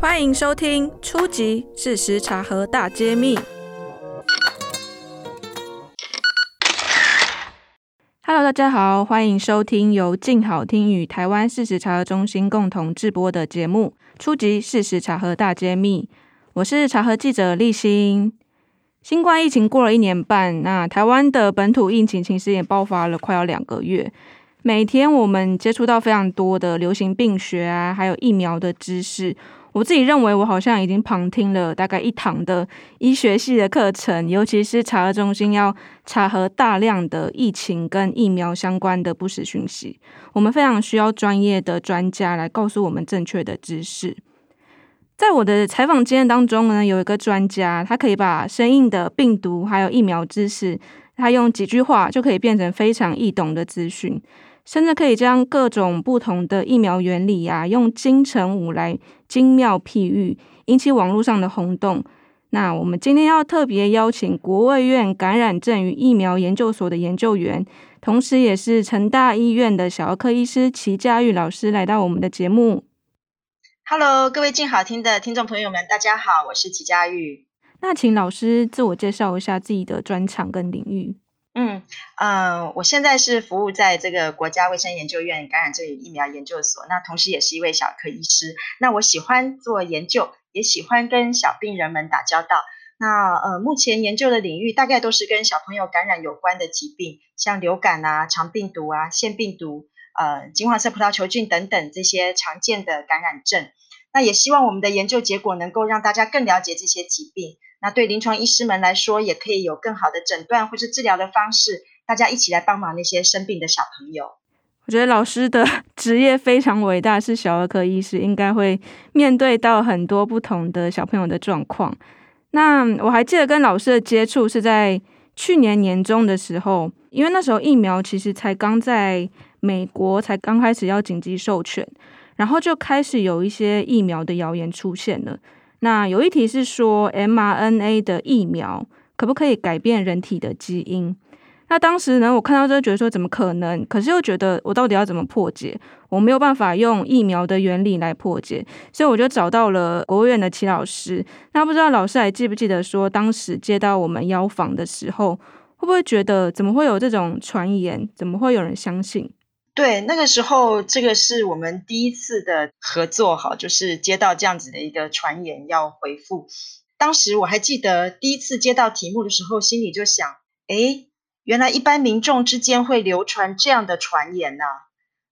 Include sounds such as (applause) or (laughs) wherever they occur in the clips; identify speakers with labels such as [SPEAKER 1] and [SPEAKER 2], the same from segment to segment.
[SPEAKER 1] 欢迎收听《初级！事实查核大揭秘》。Hello，大家好，欢迎收听由静好听与台湾事实查核中心共同制播的节目《初级！事实查核大揭秘》。我是查核记者立新。新冠疫情过了一年半，那台湾的本土疫情其实也爆发了快要两个月。每天我们接触到非常多的流行病学啊，还有疫苗的知识。我自己认为，我好像已经旁听了大概一堂的医学系的课程，尤其是查核中心要查核大量的疫情跟疫苗相关的不实讯息，我们非常需要专业的专家来告诉我们正确的知识。在我的采访经验当中呢，有一个专家，他可以把生硬的病毒还有疫苗知识，他用几句话就可以变成非常易懂的资讯。甚至可以将各种不同的疫苗原理啊，用金城武来精妙譬喻，引起网络上的轰动。那我们今天要特别邀请国卫院感染症与疫苗研究所的研究员，同时也是成大医院的小儿科医师齐佳玉老师来到我们的节目。
[SPEAKER 2] Hello，各位静好听的听众朋友们，大家好，我是齐佳玉。
[SPEAKER 1] 那请老师自我介绍一下自己的专长跟领域。
[SPEAKER 2] 嗯嗯，我现在是服务在这个国家卫生研究院感染症与疫苗研究所，那同时也是一位小科医师。那我喜欢做研究，也喜欢跟小病人们打交道。那呃，目前研究的领域大概都是跟小朋友感染有关的疾病，像流感啊、肠病毒啊、腺病毒、呃、金黄色葡萄球菌等等这些常见的感染症。那也希望我们的研究结果能够让大家更了解这些疾病。那对临床医师们来说，也可以有更好的诊断或是治疗的方式。大家一起来帮忙那些生病的小朋友。
[SPEAKER 1] 我觉得老师的 (laughs) 职业非常伟大，是小儿科医师，应该会面对到很多不同的小朋友的状况。那我还记得跟老师的接触是在去年年中的时候，因为那时候疫苗其实才刚在美国才刚开始要紧急授权，然后就开始有一些疫苗的谣言出现了。那有一题是说，mRNA 的疫苗可不可以改变人体的基因？那当时呢，我看到之后觉得说怎么可能？可是又觉得我到底要怎么破解？我没有办法用疫苗的原理来破解，所以我就找到了国务院的齐老师。那不知道老师还记不记得说，当时接到我们邀访的时候，会不会觉得怎么会有这种传言？怎么会有人相信？
[SPEAKER 2] 对，那个时候，这个是我们第一次的合作，哈，就是接到这样子的一个传言要回复。当时我还记得第一次接到题目的时候，心里就想，诶，原来一般民众之间会流传这样的传言呐，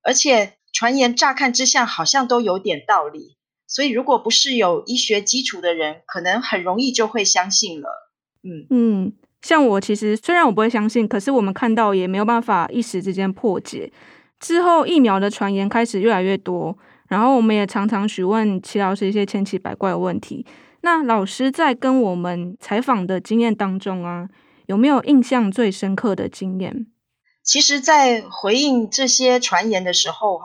[SPEAKER 2] 而且传言乍看之下好像都有点道理，所以如果不是有医学基础的人，可能很容易就会相信了。嗯
[SPEAKER 1] 嗯，像我其实虽然我不会相信，可是我们看到也没有办法一时之间破解。之后，疫苗的传言开始越来越多，然后我们也常常询问齐老师一些千奇百怪的问题。那老师在跟我们采访的经验当中啊，有没有印象最深刻的经验？
[SPEAKER 2] 其实，在回应这些传言的时候，哈，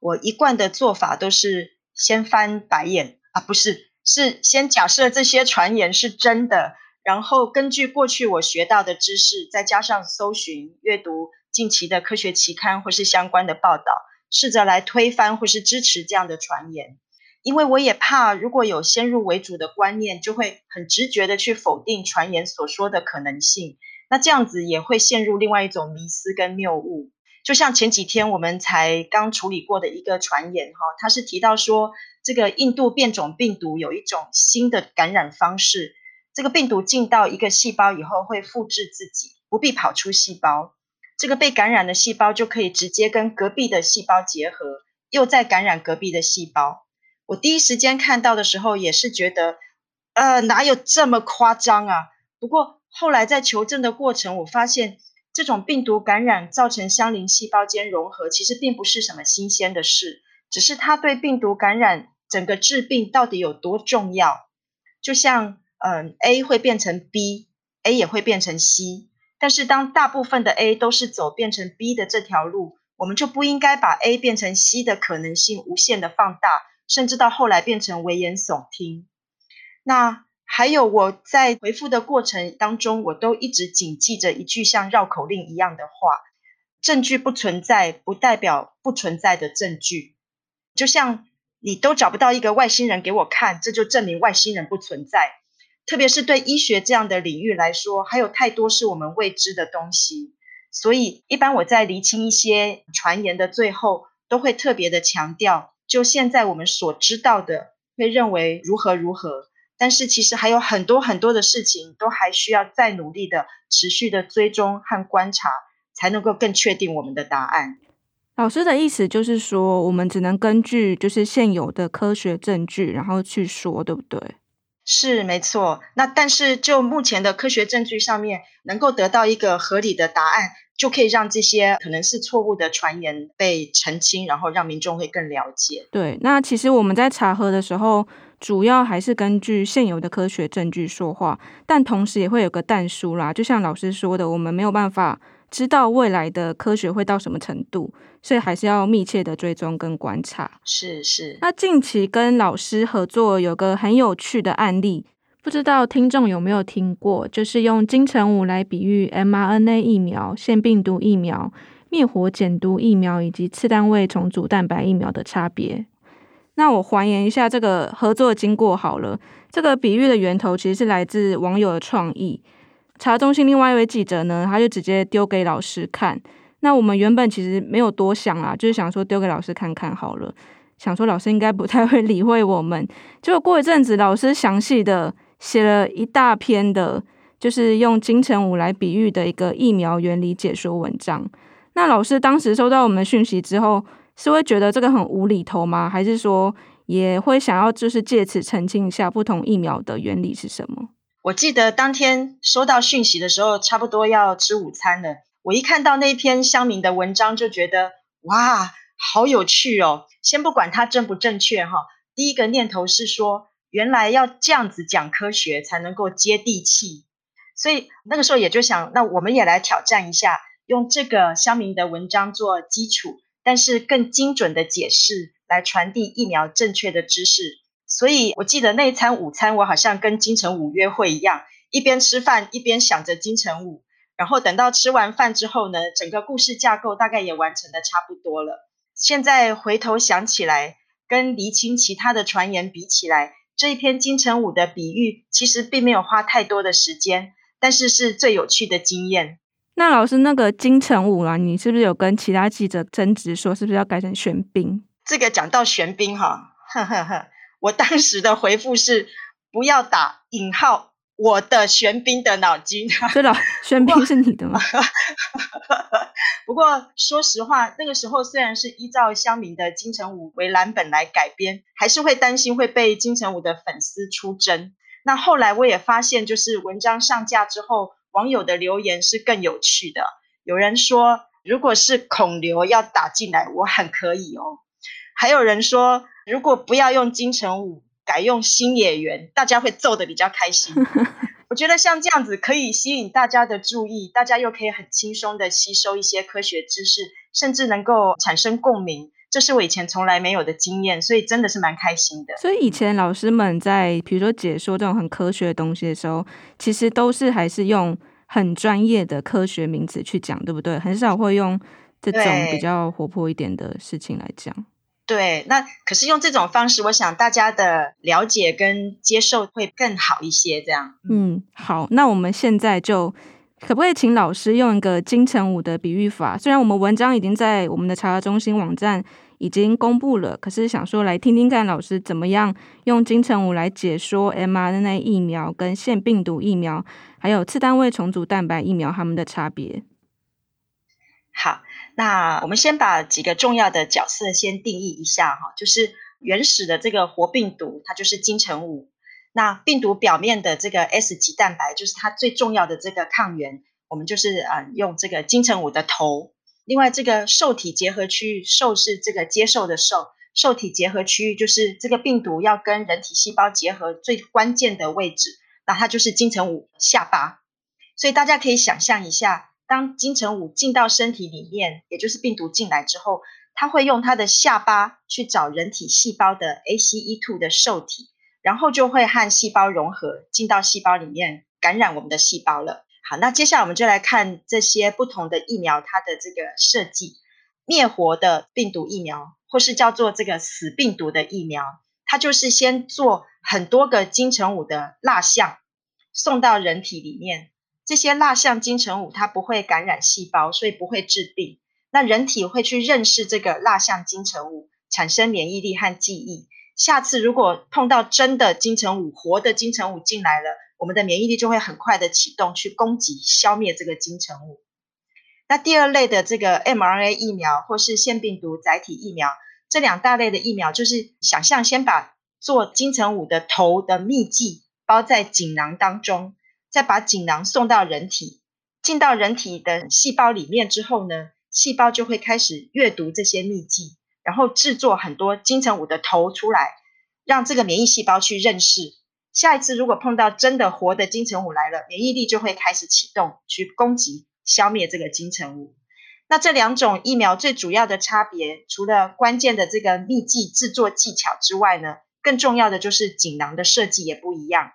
[SPEAKER 2] 我一贯的做法都是先翻白眼啊，不是，是先假设这些传言是真的，然后根据过去我学到的知识，再加上搜寻、阅读。近期的科学期刊或是相关的报道，试着来推翻或是支持这样的传言，因为我也怕，如果有先入为主的观念，就会很直觉的去否定传言所说的可能性，那这样子也会陷入另外一种迷思跟谬误。就像前几天我们才刚处理过的一个传言，哈，它是提到说，这个印度变种病毒有一种新的感染方式，这个病毒进到一个细胞以后会复制自己，不必跑出细胞。这个被感染的细胞就可以直接跟隔壁的细胞结合，又再感染隔壁的细胞。我第一时间看到的时候也是觉得，呃，哪有这么夸张啊？不过后来在求证的过程，我发现这种病毒感染造成相邻细胞间融合，其实并不是什么新鲜的事，只是它对病毒感染整个致病到底有多重要。就像嗯，A 会变成 B，A 也会变成 C。但是当大部分的 A 都是走变成 B 的这条路，我们就不应该把 A 变成 C 的可能性无限的放大，甚至到后来变成危言耸听。那还有我在回复的过程当中，我都一直谨记着一句像绕口令一样的话：证据不存在，不代表不存在的证据。就像你都找不到一个外星人给我看，这就证明外星人不存在。特别是对医学这样的领域来说，还有太多是我们未知的东西。所以，一般我在厘清一些传言的最后，都会特别的强调，就现在我们所知道的，会认为如何如何。但是，其实还有很多很多的事情，都还需要再努力的、持续的追踪和观察，才能够更确定我们的答案。
[SPEAKER 1] 老师的意思就是说，我们只能根据就是现有的科学证据，然后去说，对不对？
[SPEAKER 2] 是没错。那但是就目前的科学证据上面，能够得到一个合理的答案，就可以让这些可能是错误的传言被澄清，然后让民众会更了解。
[SPEAKER 1] 对，那其实我们在查核的时候，主要还是根据现有的科学证据说话，但同时也会有个但书啦，就像老师说的，我们没有办法。知道未来的科学会到什么程度，所以还是要密切的追踪跟观察。
[SPEAKER 2] 是是。那
[SPEAKER 1] 近期跟老师合作有个很有趣的案例，不知道听众有没有听过？就是用金城武来比喻 mRNA 疫苗、腺病毒疫苗、灭活减毒疫苗以及次单位重组蛋白疫苗的差别。那我还原一下这个合作经过好了。这个比喻的源头其实是来自网友的创意。查中心另外一位记者呢，他就直接丢给老师看。那我们原本其实没有多想啊，就是想说丢给老师看看好了，想说老师应该不太会理会我们。(laughs) 结果过一阵子，老师详细的写了一大篇的，就是用金城武来比喻的一个疫苗原理解说文章。那老师当时收到我们讯息之后，是会觉得这个很无厘头吗？还是说也会想要就是借此澄清一下不同疫苗的原理是什么？
[SPEAKER 2] 我记得当天收到讯息的时候，差不多要吃午餐了。我一看到那篇乡民的文章，就觉得哇，好有趣哦！先不管它正不正确哈，第一个念头是说，原来要这样子讲科学才能够接地气。所以那个时候也就想，那我们也来挑战一下，用这个乡民的文章做基础，但是更精准的解释来传递疫苗正确的知识。所以我记得那一餐午餐，我好像跟金城武约会一样，一边吃饭一边想着金城武。然后等到吃完饭之后呢，整个故事架构大概也完成的差不多了。现在回头想起来，跟厘清其他的传言比起来，这一篇金城武的比喻其实并没有花太多的时间，但是是最有趣的经验。
[SPEAKER 1] 那老师，那个金城武啊，你是不是有跟其他记者争执，说是不是要改成玄彬？
[SPEAKER 2] 这个讲到玄彬哈，呵呵呵。我当时的回复是不要打引号，我的玄彬的脑筋。
[SPEAKER 1] 对了，玄彬是你的吗？(laughs)
[SPEAKER 2] 不过说实话，那个时候虽然是依照乡民的金城武为蓝本来改编，还是会担心会被金城武的粉丝出征。那后来我也发现，就是文章上架之后，网友的留言是更有趣的。有人说，如果是孔刘要打进来，我很可以哦。还有人说，如果不要用金城武，改用新演员，大家会揍得比较开心。(laughs) 我觉得像这样子可以吸引大家的注意，大家又可以很轻松的吸收一些科学知识，甚至能够产生共鸣，这是我以前从来没有的经验，所以真的是蛮开心的。
[SPEAKER 1] 所以以前老师们在比如说解说这种很科学的东西的时候，其实都是还是用很专业的科学名词去讲，对不对？很少会用这种比较活泼一点的事情来讲。
[SPEAKER 2] 对，那可是用这种方式，我想大家的了解跟接受会更好一些。这样，
[SPEAKER 1] 嗯，好，那我们现在就可不可以请老师用一个金城武的比喻法？虽然我们文章已经在我们的查核中心网站已经公布了，可是想说来听听看老师怎么样用金城武来解说 mRNA 疫苗跟腺病毒疫苗，还有次单位重组蛋白疫苗它们的差别。
[SPEAKER 2] 好。那我们先把几个重要的角色先定义一下哈，就是原始的这个活病毒，它就是金城武。那病毒表面的这个 S 级蛋白，就是它最重要的这个抗原，我们就是呃用这个金城武的头。另外这个受体结合区域，受是这个接受的受，受体结合区域，就是这个病毒要跟人体细胞结合最关键的位置，那它就是金城武下巴。所以大家可以想象一下，当金城武进到身体里面，也就是病毒进来之后，它会用它的下巴去找人体细胞的 ACE2 的受体，然后就会和细胞融合，进到细胞里面感染我们的细胞了。好，那接下来我们就来看这些不同的疫苗，它的这个设计。灭活的病毒疫苗，或是叫做这个死病毒的疫苗，它就是先做很多个金城武的蜡像，送到人体里面。这些蜡像金城武它不会感染细胞，所以不会致病。那人体会去认识这个蜡像金城武，产生免疫力和记忆。下次如果碰到真的金城武，活的金城武进来了，我们的免疫力就会很快的启动，去攻击、消灭这个金城武。那第二类的这个 mRNA 疫苗或是腺病毒载体疫苗，这两大类的疫苗，就是想象先把做金城武的头的秘剂包在锦囊当中。再把锦囊送到人体，进到人体的细胞里面之后呢，细胞就会开始阅读这些秘籍，然后制作很多金城武的头出来，让这个免疫细胞去认识。下一次如果碰到真的活的金城武来了，免疫力就会开始启动，去攻击、消灭这个金城武。那这两种疫苗最主要的差别，除了关键的这个秘籍制作技巧之外呢，更重要的就是锦囊的设计也不一样。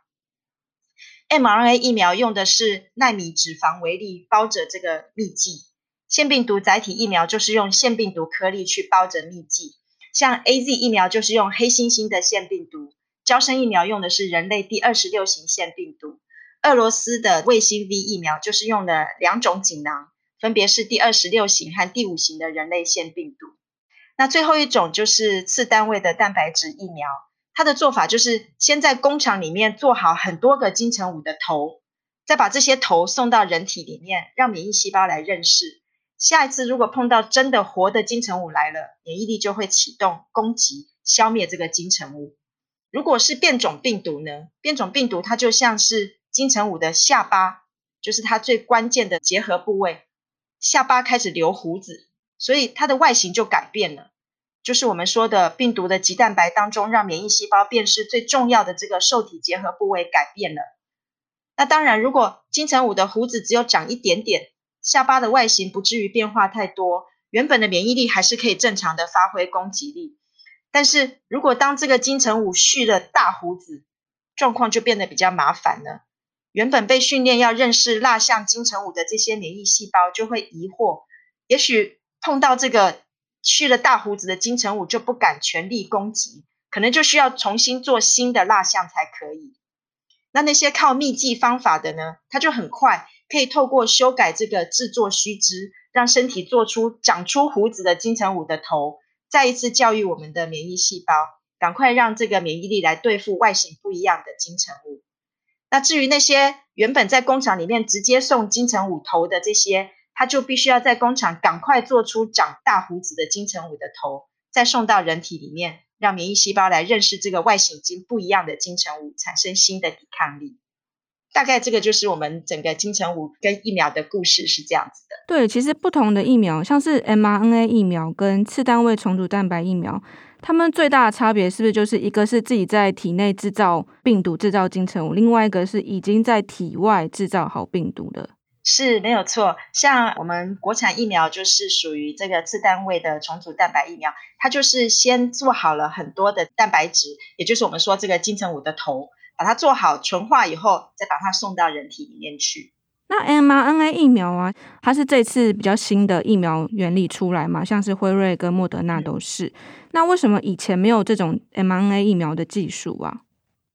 [SPEAKER 2] mRNA 疫苗用的是奈米脂肪微粒包着这个秘剂，腺病毒载体疫苗就是用腺病毒颗粒去包着秘剂，像 AZ 疫苗就是用黑猩猩的腺病毒，胶生疫苗用的是人类第二十六型腺病毒，俄罗斯的卫星 V 疫苗就是用了两种锦囊，分别是第二十六型和第五型的人类腺病毒。那最后一种就是次单位的蛋白质疫苗。它的做法就是先在工厂里面做好很多个金城武的头，再把这些头送到人体里面，让免疫细胞来认识。下一次如果碰到真的活的金城武来了，免疫力就会启动攻击，消灭这个金城武。如果是变种病毒呢？变种病毒它就像是金城武的下巴，就是它最关键的结合部位，下巴开始留胡子，所以它的外形就改变了。就是我们说的病毒的棘蛋白当中，让免疫细胞辨识最重要的这个受体结合部位改变了。那当然，如果金城武的胡子只有长一点点，下巴的外形不至于变化太多，原本的免疫力还是可以正常的发挥攻击力。但是如果当这个金城武蓄了大胡子，状况就变得比较麻烦了。原本被训练要认识蜡像金城武的这些免疫细胞就会疑惑，也许碰到这个。去了大胡子的金城武就不敢全力攻击，可能就需要重新做新的蜡像才可以。那那些靠秘技方法的呢？他就很快可以透过修改这个制作须知，让身体做出长出胡子的金城武的头，再一次教育我们的免疫细胞，赶快让这个免疫力来对付外形不一样的金城武。那至于那些原本在工厂里面直接送金城武头的这些。他就必须要在工厂赶快做出长大胡子的金城武的头，再送到人体里面，让免疫细胞来认识这个外形已经不一样的金城武，产生新的抵抗力。大概这个就是我们整个金城武跟疫苗的故事是这样子的。
[SPEAKER 1] 对，其实不同的疫苗，像是 mRNA 疫苗跟次单位重组蛋白疫苗，它们最大的差别是不是就是一个是自己在体内制造病毒、制造金城武，另外一个是已经在体外制造好病毒的？
[SPEAKER 2] 是没有错，像我们国产疫苗就是属于这个次单位的重组蛋白疫苗，它就是先做好了很多的蛋白质，也就是我们说这个金城武的头，把它做好纯化以后，再把它送到人体里面去。
[SPEAKER 1] 那 mRNA 疫苗啊，它是这次比较新的疫苗原理出来嘛，像是辉瑞跟莫德纳都是。嗯。那为什么以前没有这种 mRNA 疫苗的技术啊？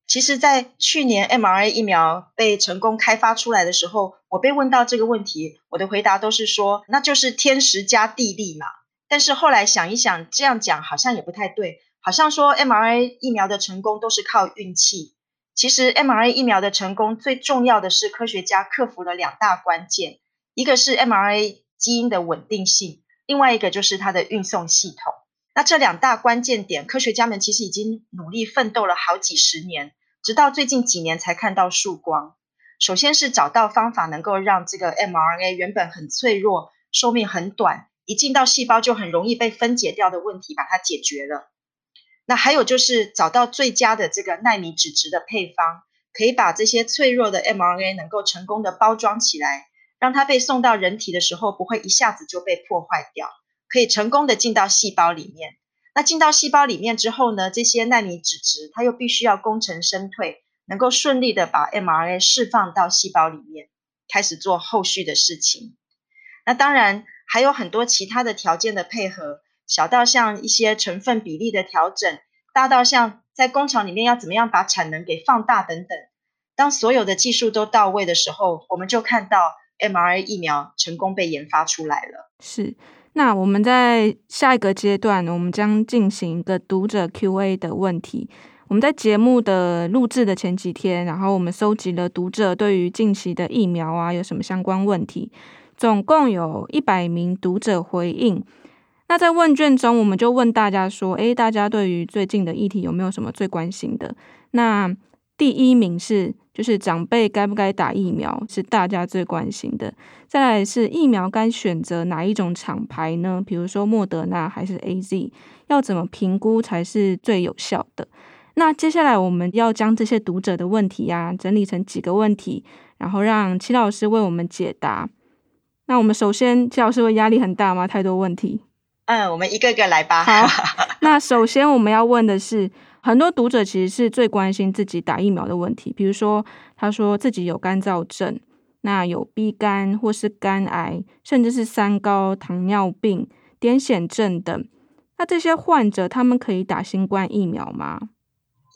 [SPEAKER 2] 其实，在去年 mRNA 疫苗被成功开发出来的时候，我被问到这个问题，我的回答都是说，那就是天时加地利嘛。但是后来想一想，这样讲好像也不太对，好像说 mRNA 疫苗的成功都是靠运气。其实 mRNA 疫苗的成功最重要的是科学家克服了两大关键，一个是 mRNA 基因的稳定性，另外一个就是它的运送系统。那这两大关键点，科学家们其实已经努力奋斗了好几十年。直到最近几年才看到曙光。首先是找到方法，能够让这个 mRNA 原本很脆弱、寿命很短、一进到细胞就很容易被分解掉的问题，把它解决了。那还有就是找到最佳的这个纳米脂质的配方，可以把这些脆弱的 mRNA 能够成功的包装起来，让它被送到人体的时候不会一下子就被破坏掉，可以成功的进到细胞里面。那进到细胞里面之后呢，这些纳米脂质它又必须要功成身退，能够顺利的把 mRNA 释放到细胞里面，开始做后续的事情。那当然还有很多其他的条件的配合。小到像一些成分比例的调整，大到像在工厂里面要怎么样把产能给放大等等。当所有的技术都到位的时候，我们就看到 mRNA 疫苗成功被研发出来了。
[SPEAKER 1] 是，那我们在下一个阶段，我们将进行一个读者 Q&A 的问题。我们在节目的录制的前几天，然后我们收集了读者对于近期的疫苗啊有什么相关问题，总共有一百名读者回应。那在问卷中，我们就问大家说：“诶，大家对于最近的议题有没有什么最关心的？”那第一名是，就是长辈该不该打疫苗，是大家最关心的。再来是疫苗该选择哪一种厂牌呢？比如说莫德纳还是 AZ？要怎么评估才是最有效的？那接下来我们要将这些读者的问题呀、啊，整理成几个问题，然后让齐老师为我们解答。那我们首先，齐老师会压力很大吗？太多问题。
[SPEAKER 2] 嗯，我们一个个来吧。
[SPEAKER 1] 好，(laughs) 那首先我们要问的是，很多读者其实是最关心自己打疫苗的问题，比如说他说自己有干燥症，那有 B 肝或是肝癌，甚至是三高、糖尿病、癫痫症等。那这些患者他们可以打新冠疫苗吗？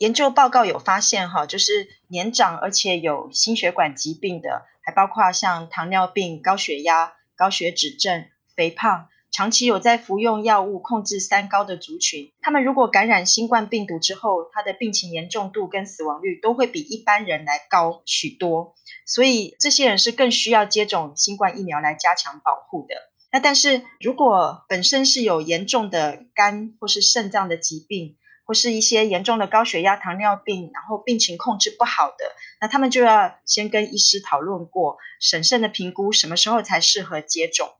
[SPEAKER 2] 研究报告有发现，哈，就是年长而且有心血管疾病的，还包括像糖尿病、高血压、高血脂症、肥胖。长期有在服用药物控制三高的族群，他们如果感染新冠病毒之后，他的病情严重度跟死亡率都会比一般人来高许多，所以这些人是更需要接种新冠疫苗来加强保护的。那但是如果本身是有严重的肝或是肾脏的疾病，或是一些严重的高血压、糖尿病，然后病情控制不好的，那他们就要先跟医师讨论过，审慎的评估什么时候才适合接种。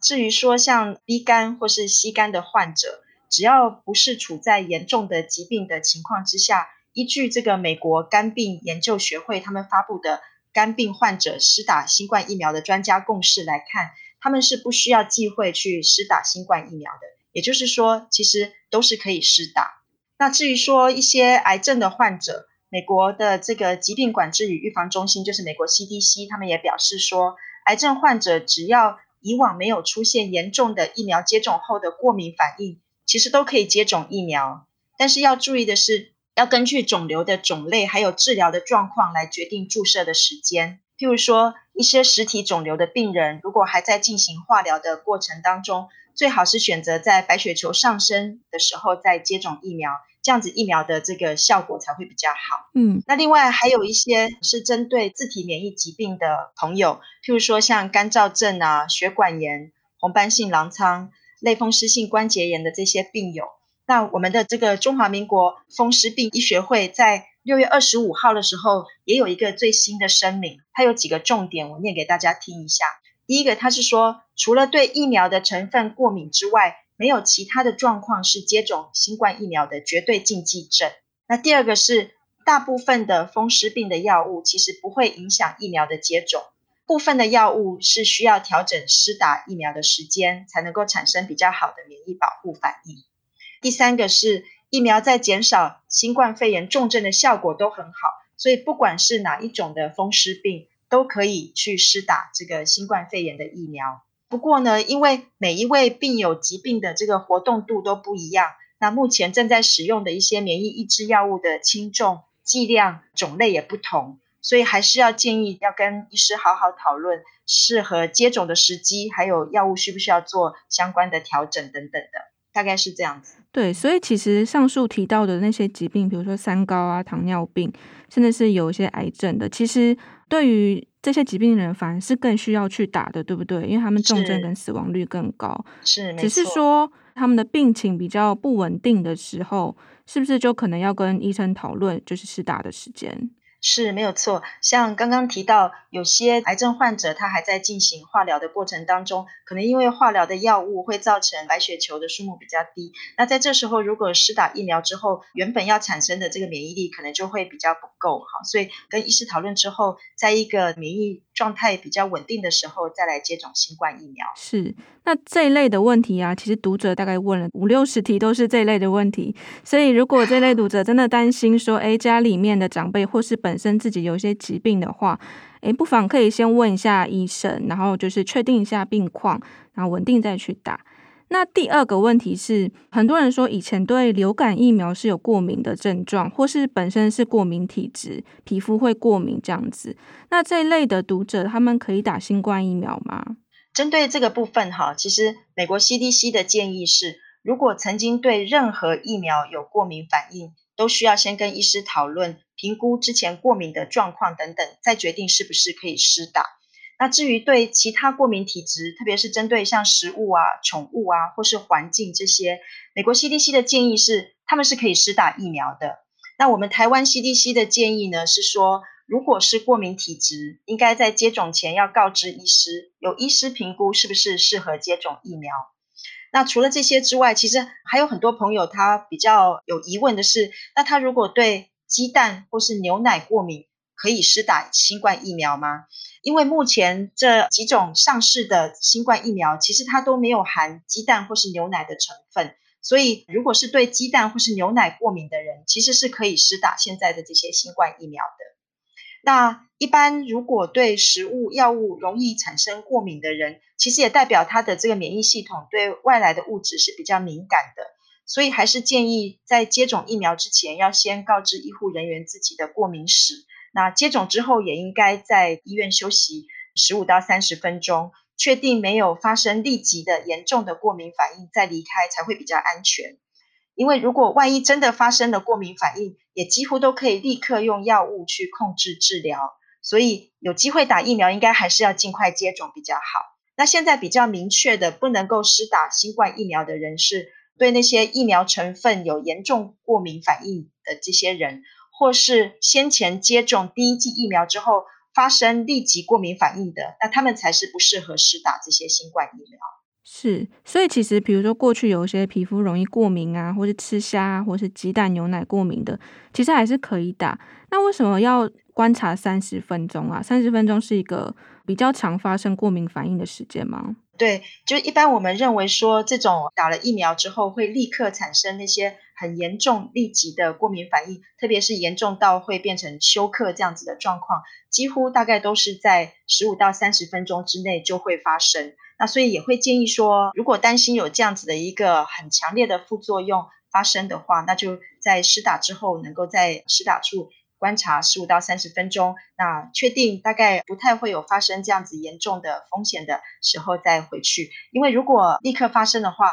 [SPEAKER 2] 至于说像 B 肝或是 C 肝的患者，只要不是处在严重的疾病的情况之下，依据这个美国肝病研究学会他们发布的肝病患者施打新冠疫苗的专家共识来看，他们是不需要忌讳去施打新冠疫苗的。也就是说，其实都是可以施打。那至于说一些癌症的患者，美国的这个疾病管制与预防中心，就是美国 CDC，他们也表示说，癌症患者只要以往没有出现严重的疫苗接种后的过敏反应，其实都可以接种疫苗。但是要注意的是，要根据肿瘤的种类还有治疗的状况来决定注射的时间。譬如说，一些实体肿瘤的病人，如果还在进行化疗的过程当中，最好是选择在白血球上升的时候再接种疫苗。这样子疫苗的这个效果才会比较好。
[SPEAKER 1] 嗯，
[SPEAKER 2] 那另外还有一些是针对自体免疫疾病的朋友，譬如说像干燥症啊、血管炎、红斑性狼疮、类风湿性关节炎的这些病友。那我们的这个中华民国风湿病医学会在六月二十五号的时候也有一个最新的声明，它有几个重点，我念给大家听一下。第一个，它是说除了对疫苗的成分过敏之外，没有其他的状况是接种新冠疫苗的绝对禁忌症。那第二个是，大部分的风湿病的药物其实不会影响疫苗的接种，部分的药物是需要调整施打疫苗的时间，才能够产生比较好的免疫保护反应。第三个是，疫苗在减少新冠肺炎重症的效果都很好，所以不管是哪一种的风湿病，都可以去施打这个新冠肺炎的疫苗。不过呢，因为每一位病友疾病的这个活动度都不一样，那目前正在使用的一些免疫抑制药物的轻重、剂量、种类也不同，所以还是要建议要跟医师好好讨论适合接种的时机，还有药物需不需要做相关的调整等等的，大概是这样子。
[SPEAKER 1] 对，所以其实上述提到的那些疾病，比如说三高啊、糖尿病，甚至是有一些癌症的，其实对于这些疾病的人反而是更需要去打的，对不对？因为他们重症跟死亡率更高。
[SPEAKER 2] 是，
[SPEAKER 1] 只是说他们的病情比较不稳定的时候，是不是就可能要跟医生讨论，就是施打的时间？
[SPEAKER 2] 是没有错，像刚刚提到，有些癌症患者他还在进行化疗的过程当中，可能因为化疗的药物会造成白血球的数目比较低。那在这时候，如果施打疫苗之后，原本要产生的这个免疫力可能就会比较不够，哈，所以跟医师讨论之后，在一个免疫状态比较稳定的时候，再来接种新冠疫苗。
[SPEAKER 1] 是，那这一类的问题啊，其实读者大概问了五六十题，都是这一类的问题。所以，如果这类读者真的担心说，哎，家里面的长辈或是本身自己有一些疾病的话，诶，不妨可以先问一下医生，然后就是确定一下病况，然后稳定再去打。那第二个问题是，很多人说以前对流感疫苗是有过敏的症状，或是本身是过敏体质，皮肤会过敏这样子。那这一类的读者，他们可以打新冠疫苗吗？
[SPEAKER 2] 针对这个部分哈，其实美国 CDC 的建议是，如果曾经对任何疫苗有过敏反应，都需要先跟医师讨论。评估之前过敏的状况等等，再决定是不是可以施打。那至于对其他过敏体质，特别是针对像食物啊、宠物啊，或是环境这些，美国 CDC 的建议是，他们是可以施打疫苗的。那我们台湾 CDC 的建议呢，是说，如果是过敏体质，应该在接种前要告知医师，由医师评估是不是适合接种疫苗。那除了这些之外，其实还有很多朋友他比较有疑问的是，那他如果对鸡蛋或是牛奶过敏，可以施打新冠疫苗吗？因为目前这几种上市的新冠疫苗，其实它都没有含鸡蛋或是牛奶的成分，所以如果是对鸡蛋或是牛奶过敏的人，其实是可以施打现在的这些新冠疫苗的。那一般如果对食物、药物容易产生过敏的人，其实也代表他的这个免疫系统对外来的物质是比较敏感的。所以还是建议在接种疫苗之前，要先告知医护人员自己的过敏史。那接种之后，也应该在医院休息十五到三十分钟，确定没有发生立即的严重的过敏反应，再离开才会比较安全。因为如果万一真的发生了过敏反应，也几乎都可以立刻用药物去控制治疗。所以有机会打疫苗，应该还是要尽快接种比较好。那现在比较明确的不能够施打新冠疫苗的人是。对那些疫苗成分有严重过敏反应的这些人，或是先前接种第一剂疫苗之后发生立即过敏反应的，那他们才是不适合施打这些新冠疫苗。
[SPEAKER 1] 是，所以其实比如说过去有一些皮肤容易过敏啊，或是吃虾啊，或是鸡蛋、牛奶过敏的，其实还是可以打。那为什么要观察三十分钟啊？三十分钟是一个比较常发生过敏反应的时间吗？
[SPEAKER 2] 对，就一般我们认为说，这种打了疫苗之后会立刻产生那些很严重、立即的过敏反应，特别是严重到会变成休克这样子的状况，几乎大概都是在十五到三十分钟之内就会发生。那所以也会建议说，如果担心有这样子的一个很强烈的副作用发生的话，那就在施打之后能够在施打处。观察十五到三十分钟，那确定大概不太会有发生这样子严重的风险的时候再回去。因为如果立刻发生的话，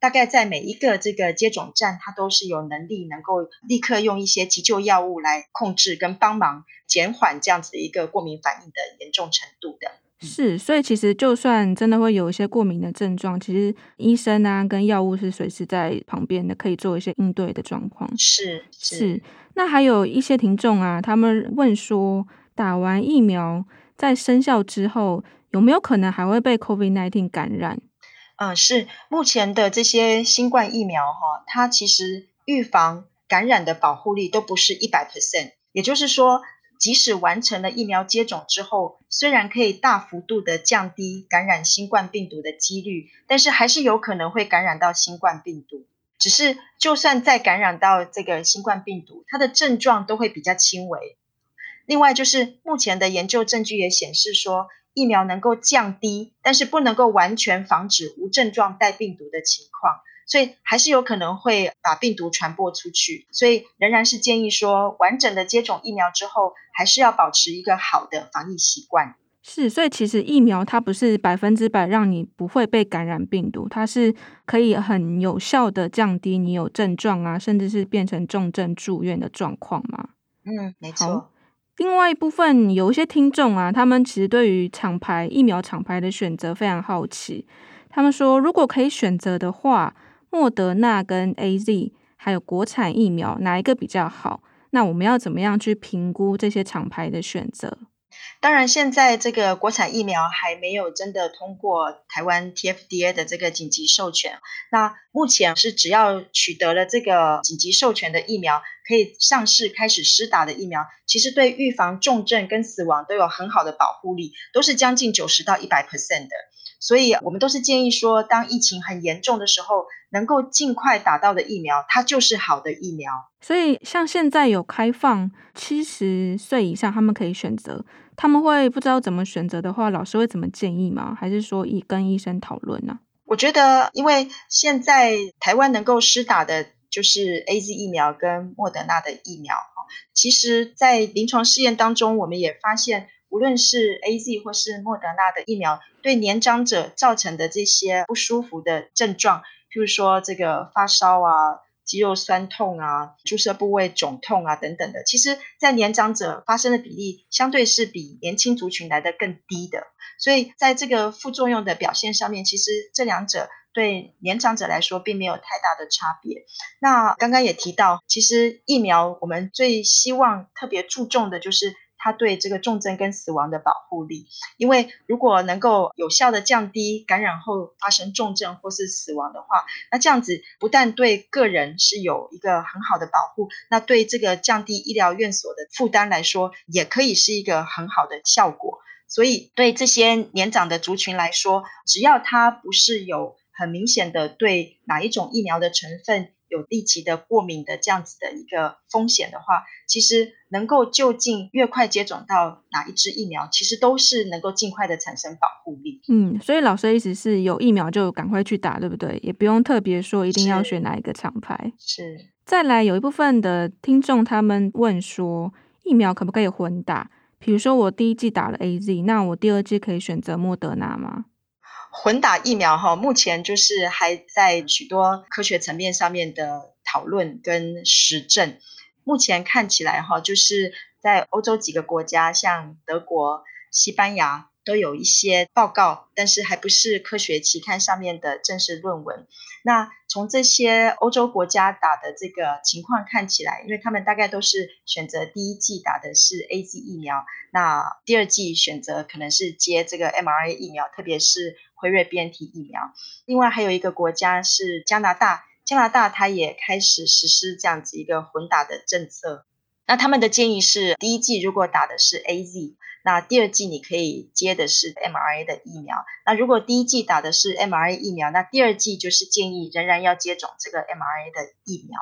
[SPEAKER 2] 大概在每一个这个接种站，它都是有能力能够立刻用一些急救药物来控制跟帮忙减缓这样子的一个过敏反应的严重程度的。
[SPEAKER 1] 是，所以其实就算真的会有一些过敏的症状，其实医生啊跟药物是随时在旁边的，可以做一些应对的状况。
[SPEAKER 2] 是是。
[SPEAKER 1] 是那还有一些听众啊，他们问说，打完疫苗在生效之后，有没有可能还会被 COVID-19 感染？
[SPEAKER 2] 嗯，是目前的这些新冠疫苗哈，它其实预防感染的保护力都不是一百 percent，也就是说，即使完成了疫苗接种之后，虽然可以大幅度的降低感染新冠病毒的几率，但是还是有可能会感染到新冠病毒。只是，就算再感染到这个新冠病毒，它的症状都会比较轻微。另外，就是目前的研究证据也显示说，疫苗能够降低，但是不能够完全防止无症状带病毒的情况，所以还是有可能会把病毒传播出去。所以，仍然是建议说，完整的接种疫苗之后，还是要保持一个好的防疫习惯。
[SPEAKER 1] 是，所以其实疫苗它不是百分之百让你不会被感染病毒，它是可以很有效的降低你有症状啊，甚至是变成重症住院的状况嘛。
[SPEAKER 2] 嗯，没错。
[SPEAKER 1] 另外一部分有一些听众啊，他们其实对于厂牌疫苗厂牌的选择非常好奇。他们说，如果可以选择的话，莫德纳跟 AZ 还有国产疫苗哪一个比较好？那我们要怎么样去评估这些厂牌的选择？
[SPEAKER 2] 当然，现在这个国产疫苗还没有真的通过台湾 TFDA 的这个紧急授权。那目前是只要取得了这个紧急授权的疫苗，可以上市开始施打的疫苗，其实对预防重症跟死亡都有很好的保护力，都是将近九十到一百 percent 的。所以，我们都是建议说，当疫情很严重的时候，能够尽快打到的疫苗，它就是好的疫苗。
[SPEAKER 1] 所以，像现在有开放七十岁以上，他们可以选择。他们会不知道怎么选择的话，老师会怎么建议吗？还是说以跟医生讨论呢？
[SPEAKER 2] 我觉得，因为现在台湾能够施打的就是 AZ 疫苗跟莫德纳的疫苗。其实，在临床试验当中，我们也发现，无论是 AZ 或是莫德纳的疫苗，对年长者造成的这些不舒服的症状，譬如说这个发烧啊。肌肉酸痛啊，注射部位肿痛啊，等等的，其实，在年长者发生的比例相对是比年轻族群来的更低的，所以在这个副作用的表现上面，其实这两者对年长者来说并没有太大的差别。那刚刚也提到，其实疫苗我们最希望特别注重的就是。它对这个重症跟死亡的保护力，因为如果能够有效的降低感染后发生重症或是死亡的话，那这样子不但对个人是有一个很好的保护，那对这个降低医疗院所的负担来说，也可以是一个很好的效果。所以对这些年长的族群来说，只要它不是有很明显的对哪一种疫苗的成分，有立即的过敏的这样子的一个风险的话，其实能够就近越快接种到哪一支疫苗，其实都是能够尽快的产生保护力。
[SPEAKER 1] 嗯，所以老师的意思是有疫苗就赶快去打，对不对？也不用特别说一定要选哪一个厂牌。
[SPEAKER 2] 是。
[SPEAKER 1] 再来，有一部分的听众他们问说，疫苗可不可以混打？比如说我第一季打了 AZ，那我第二季可以选择莫德纳吗？
[SPEAKER 2] 混打疫苗哈，目前就是还在许多科学层面上面的讨论跟实证。目前看起来哈，就是在欧洲几个国家，像德国、西班牙，都有一些报告，但是还不是科学期刊上面的正式论文。那从这些欧洲国家打的这个情况看起来，因为他们大概都是选择第一剂打的是 AZ 疫苗，那第二剂选择可能是接这个 m R A 疫苗，特别是辉瑞 BNT 疫苗。另外还有一个国家是加拿大，加拿大它也开始实施这样子一个混打的政策。那他们的建议是，第一剂如果打的是 AZ。那第二剂你可以接的是 m R A 的疫苗。那如果第一剂打的是 m R A 疫苗，那第二剂就是建议仍然要接种这个 m R A 的疫苗。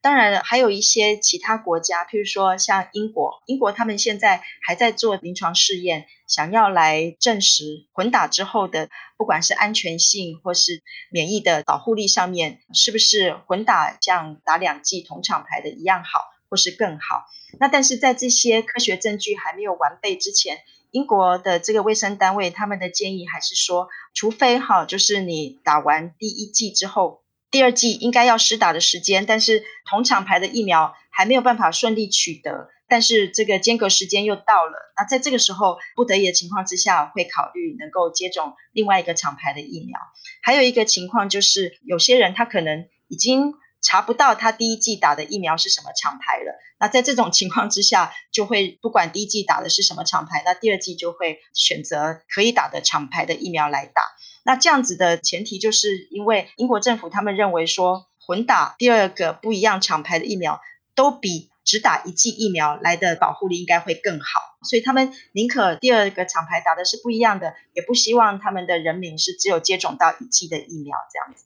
[SPEAKER 2] 当然，还有一些其他国家，譬如说像英国，英国他们现在还在做临床试验，想要来证实混打之后的不管是安全性或是免疫的保护力上面，是不是混打像打两剂同厂牌的一样好。或是更好，那但是在这些科学证据还没有完备之前，英国的这个卫生单位他们的建议还是说，除非哈，就是你打完第一剂之后，第二剂应该要施打的时间，但是同厂牌的疫苗还没有办法顺利取得，但是这个间隔时间又到了，那在这个时候不得已的情况之下，会考虑能够接种另外一个厂牌的疫苗。还有一个情况就是，有些人他可能已经。查不到他第一剂打的疫苗是什么厂牌了，那在这种情况之下，就会不管第一剂打的是什么厂牌，那第二剂就会选择可以打的厂牌的疫苗来打。那这样子的前提就是因为英国政府他们认为说，混打第二个不一样厂牌的疫苗，都比只打一剂疫苗来的保护力应该会更好，所以他们宁可第二个厂牌打的是不一样的，也不希望他们的人民是只有接种到一剂的疫苗这样子。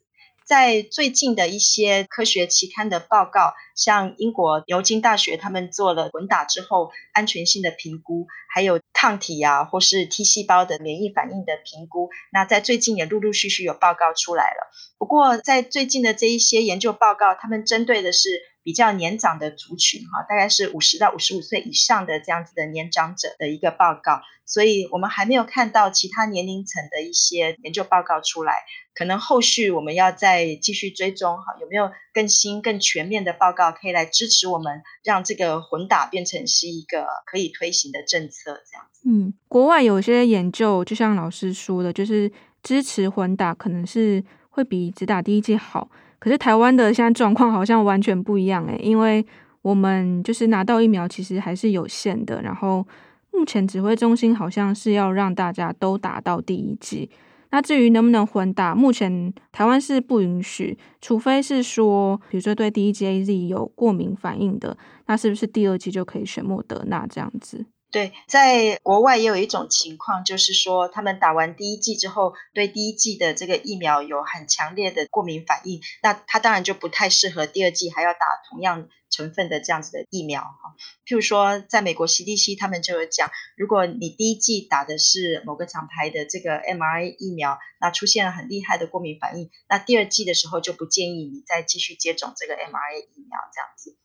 [SPEAKER 2] 在最近的一些科学期刊的报告，像英国牛津大学他们做了混打之后安全性的评估，还有抗体啊或是 T 细胞的免疫反应的评估，那在最近也陆陆续续有报告出来了。不过在最近的这一些研究报告，他们针对的是比较年长的族群哈，大概是五十到五十五岁以上的这样子的年长者的一个报告，所以我们还没有看到其他年龄层的一些研究报告出来。可能后续我们要再继续追踪哈，有没有更新、更全面的报告可以来支持我们，让这个混打变成是一个可以推行的政策，这样子。
[SPEAKER 1] 嗯，国外有些研究，就像老师说的，就是支持混打，可能是会比只打第一剂好。可是台湾的现在状况好像完全不一样诶，因为我们就是拿到疫苗其实还是有限的。然后目前指挥中心好像是要让大家都打到第一剂。那至于能不能混打，目前台湾是不允许，除非是说，比如说对第一剂 AZ 有过敏反应的，那是不是第二季就可以选莫德纳这样子？
[SPEAKER 2] 对，在国外也有一种情况，就是说他们打完第一剂之后，对第一剂的这个疫苗有很强烈的过敏反应，那他当然就不太适合第二剂还要打同样成分的这样子的疫苗哈。譬如说，在美国 CDC 他们就有讲，如果你第一剂打的是某个厂牌的这个 mRNA 疫苗，那出现了很厉害的过敏反应，那第二剂的时候就不建议你再继续接种这个 mRNA 疫苗这样子。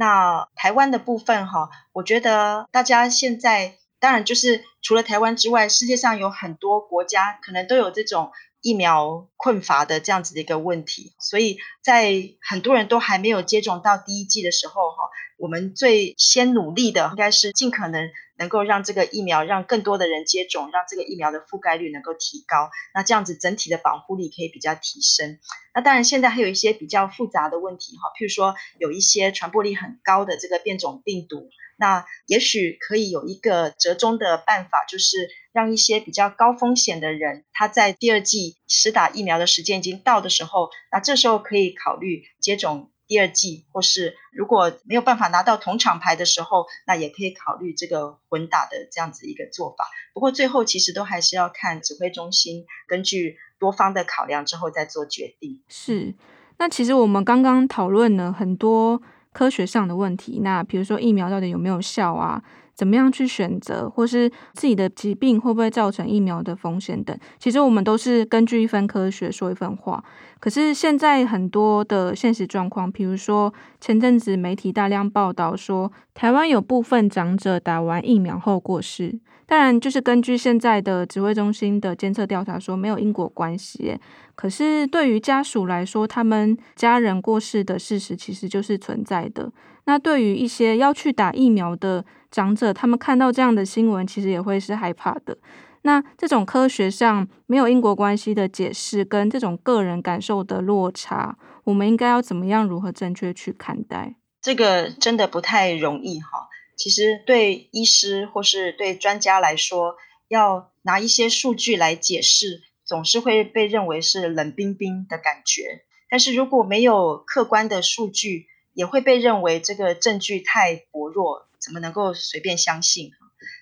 [SPEAKER 2] 那台湾的部分哈，我觉得大家现在当然就是除了台湾之外，世界上有很多国家可能都有这种疫苗困乏的这样子的一个问题，所以在很多人都还没有接种到第一剂的时候哈，我们最先努力的应该是尽可能能够让这个疫苗让更多的人接种，让这个疫苗的覆盖率能够提高，那这样子整体的保护力可以比较提升。那当然现在还有一些比较复杂的问题哈，譬如说有一些传播力很高的这个变种病毒，那也许可以有一个折中的办法，就是让一些比较高风险的人，他在第二剂实打疫苗的时间已经到的时候，那这时候可以考虑接种。第二剂，或是如果没有办法拿到同厂牌的时候，那也可以考虑这个混打的这样子一个做法。不过最后其实都还是要看指挥中心根据多方的考量之后再做决定。
[SPEAKER 1] 是，那其实我们刚刚讨论了很多科学上的问题，那比如说疫苗到底有没有效啊？怎么样去选择，或是自己的疾病会不会造成疫苗的风险等，其实我们都是根据一份科学说一份话。可是现在很多的现实状况，比如说前阵子媒体大量报道说，台湾有部分长者打完疫苗后过世。当然，就是根据现在的指挥中心的监测调查说没有因果关系。可是对于家属来说，他们家人过世的事实其实就是存在的。那对于一些要去打疫苗的长者，他们看到这样的新闻，其实也会是害怕的。那这种科学上没有因果关系的解释，跟这种个人感受的落差，我们应该要怎么样如何正确去看待？
[SPEAKER 2] 这个真的不太容易哈。其实对医师或是对专家来说，要拿一些数据来解释，总是会被认为是冷冰冰的感觉。但是如果没有客观的数据，也会被认为这个证据太薄弱，怎么能够随便相信？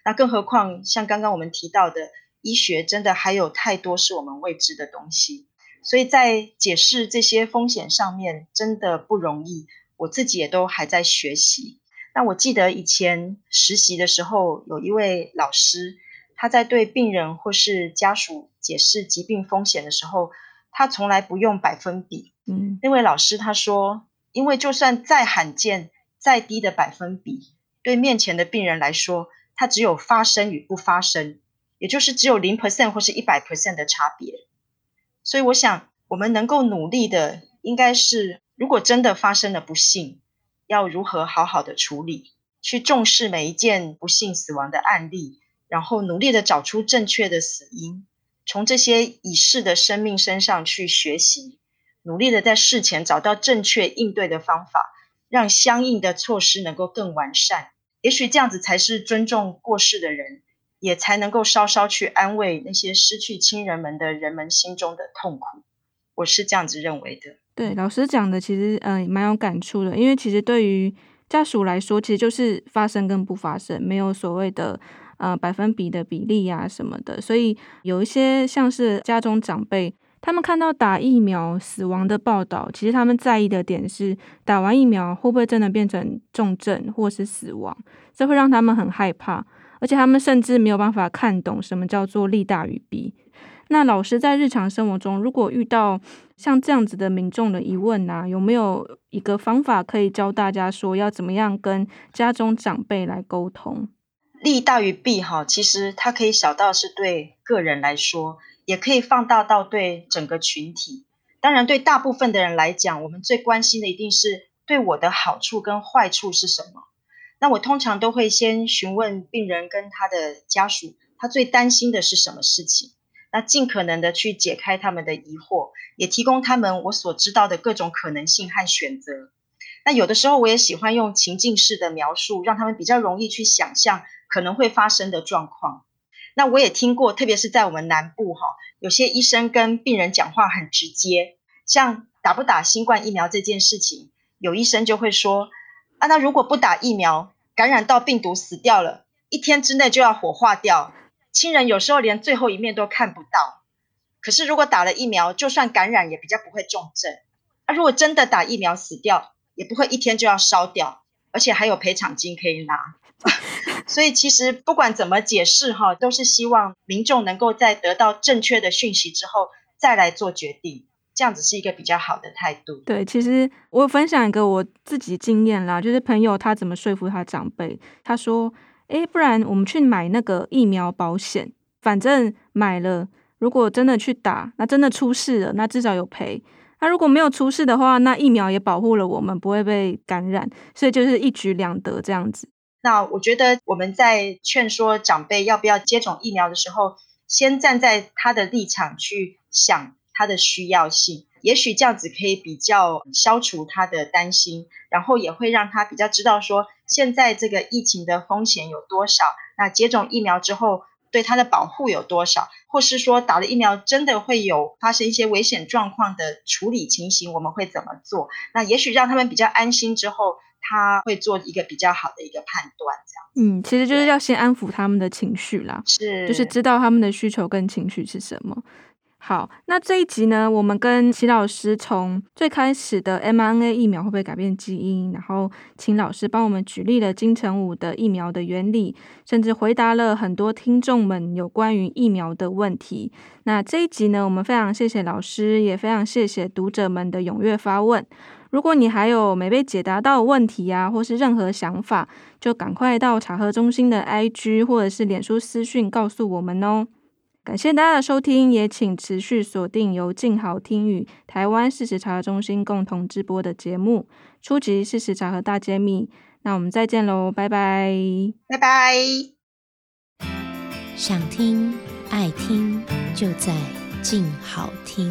[SPEAKER 2] 那更何况像刚刚我们提到的，医学真的还有太多是我们未知的东西，所以在解释这些风险上面真的不容易。我自己也都还在学习。那我记得以前实习的时候，有一位老师，他在对病人或是家属解释疾病风险的时候，他从来不用百分比。嗯，那位老师他说。因为就算再罕见、再低的百分比，对面前的病人来说，它只有发生与不发生，也就是只有零 percent 或是一百 percent 的差别。所以，我想我们能够努力的，应该是如果真的发生了不幸，要如何好好的处理，去重视每一件不幸死亡的案例，然后努力的找出正确的死因，从这些已逝的生命身上去学习。努力的在事前找到正确应对的方法，让相应的措施能够更完善。也许这样子才是尊重过世的人，也才能够稍稍去安慰那些失去亲人们的人们心中的痛苦。我是这样子认为的。
[SPEAKER 1] 对，老师讲的其实嗯蛮有感触的，因为其实对于家属来说，其实就是发生跟不发生，没有所谓的呃百分比的比例啊什么的。所以有一些像是家中长辈。他们看到打疫苗死亡的报道，其实他们在意的点是打完疫苗会不会真的变成重症或是死亡，这会让他们很害怕，而且他们甚至没有办法看懂什么叫做利大于弊。那老师在日常生活中，如果遇到像这样子的民众的疑问呐、啊，有没有一个方法可以教大家说要怎么样跟家中长辈来沟通？
[SPEAKER 2] 利大于弊哈，其实它可以小到是对个人来说。也可以放大到对整个群体。当然，对大部分的人来讲，我们最关心的一定是对我的好处跟坏处是什么。那我通常都会先询问病人跟他的家属，他最担心的是什么事情。那尽可能的去解开他们的疑惑，也提供他们我所知道的各种可能性和选择。那有的时候我也喜欢用情境式的描述，让他们比较容易去想象可能会发生的状况。那我也听过，特别是在我们南部哈，有些医生跟病人讲话很直接，像打不打新冠疫苗这件事情，有医生就会说啊，那如果不打疫苗，感染到病毒死掉了，一天之内就要火化掉，亲人有时候连最后一面都看不到。可是如果打了疫苗，就算感染也比较不会重症。啊，如果真的打疫苗死掉，也不会一天就要烧掉，而且还有赔偿金可以拿。(laughs) 所以其实不管怎么解释哈，都是希望民众能够在得到正确的讯息之后再来做决定，这样子是一个比较好的态度。
[SPEAKER 1] 对，其实我分享一个我自己经验啦，就是朋友他怎么说服他长辈，他说：“诶，不然我们去买那个疫苗保险，反正买了，如果真的去打，那真的出事了，那至少有赔。那如果没有出事的话，那疫苗也保护了我们不会被感染，所以就是一举两得这样子。”
[SPEAKER 2] 那我觉得我们在劝说长辈要不要接种疫苗的时候，先站在他的立场去想他的需要性，也许这样子可以比较消除他的担心，然后也会让他比较知道说现在这个疫情的风险有多少，那接种疫苗之后对他的保护有多少，或是说打了疫苗真的会有发生一些危险状况的处理情形，我们会怎么做？那也许让他们比较安心之后。他会做一个比较好的一个判断，这样。
[SPEAKER 1] 嗯，其实就是要先安抚他们的情绪啦，
[SPEAKER 2] 是，
[SPEAKER 1] 就是知道他们的需求跟情绪是什么。好，那这一集呢，我们跟齐老师从最开始的 mRNA 疫苗会不会改变基因，然后请老师帮我们举例了金城武的疫苗的原理，甚至回答了很多听众们有关于疫苗的问题。那这一集呢，我们非常谢谢老师，也非常谢谢读者们的踊跃发问。如果你还有没被解答到的问题啊，或是任何想法，就赶快到茶核中心的 IG 或者是脸书私讯告诉我们哦。感谢大家的收听，也请持续锁定由静好听与台湾事实查核中心共同直播的节目《初级！事实查核大揭秘》。那我们再见喽，拜拜，
[SPEAKER 2] 拜拜。
[SPEAKER 3] 想听爱听，就在静好听。